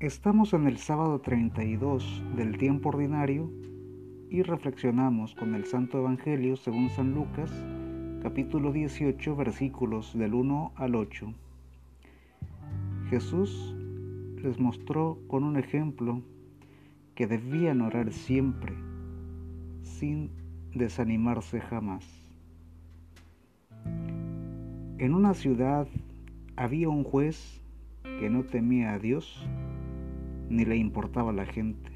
Estamos en el sábado 32 del tiempo ordinario y reflexionamos con el Santo Evangelio según San Lucas, capítulo 18, versículos del 1 al 8. Jesús les mostró con un ejemplo que debían orar siempre, sin desanimarse jamás. En una ciudad había un juez que no temía a Dios ni le importaba la gente.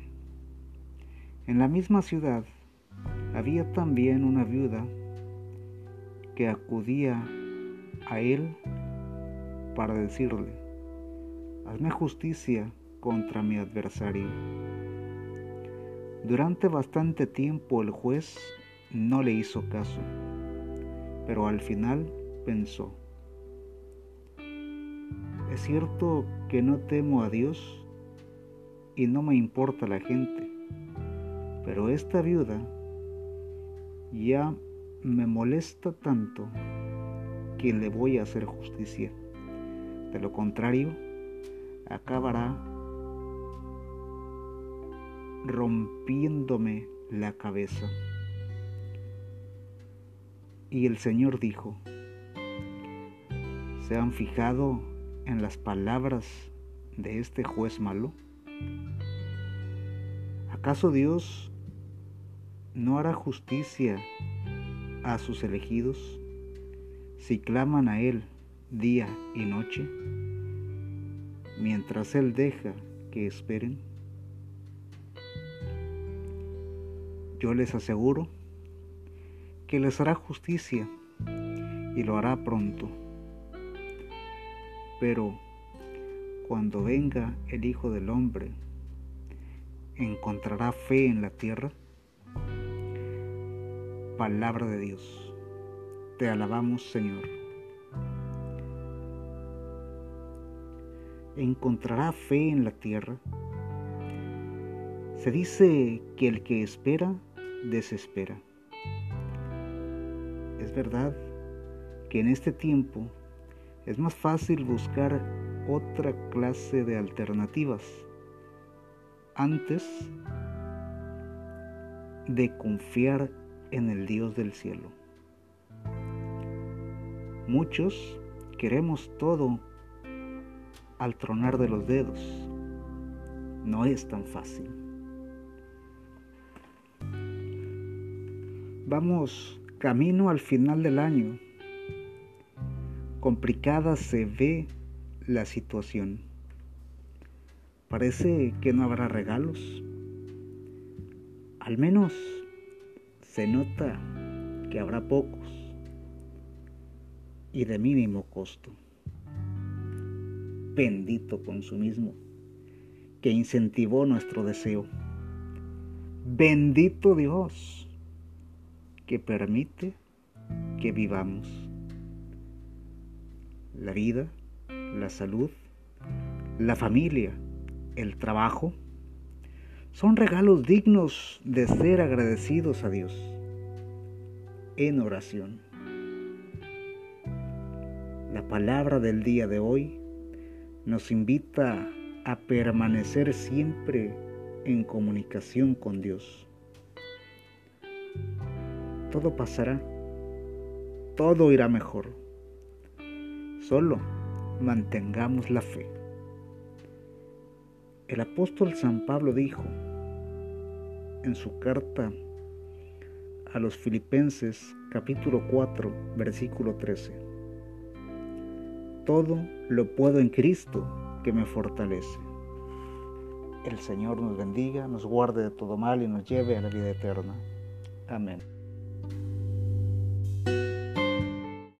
En la misma ciudad había también una viuda que acudía a él para decirle, hazme justicia contra mi adversario. Durante bastante tiempo el juez no le hizo caso, pero al final pensó, es cierto que no temo a Dios y no me importa la gente. Pero esta viuda ya me molesta tanto que le voy a hacer justicia. De lo contrario, acabará rompiéndome la cabeza. Y el Señor dijo, ¿se han fijado en las palabras de este juez malo? ¿Acaso Dios no hará justicia a sus elegidos si claman a Él día y noche, mientras Él deja que esperen? Yo les aseguro que les hará justicia y lo hará pronto. Pero cuando venga el Hijo del Hombre, encontrará fe en la tierra? Palabra de Dios. Te alabamos, Señor. ¿Encontrará fe en la tierra? Se dice que el que espera, desespera. Es verdad que en este tiempo es más fácil buscar otra clase de alternativas antes de confiar en el Dios del cielo. Muchos queremos todo al tronar de los dedos. No es tan fácil. Vamos camino al final del año. Complicada se ve la situación. Parece que no habrá regalos. Al menos se nota que habrá pocos y de mínimo costo. Bendito consumismo que incentivó nuestro deseo. Bendito Dios que permite que vivamos. La vida, la salud, la familia, el trabajo, son regalos dignos de ser agradecidos a Dios en oración. La palabra del día de hoy nos invita a permanecer siempre en comunicación con Dios. Todo pasará, todo irá mejor. Solo mantengamos la fe. El apóstol San Pablo dijo en su carta a los Filipenses capítulo 4 versículo 13, Todo lo puedo en Cristo que me fortalece. El Señor nos bendiga, nos guarde de todo mal y nos lleve a la vida eterna. Amén.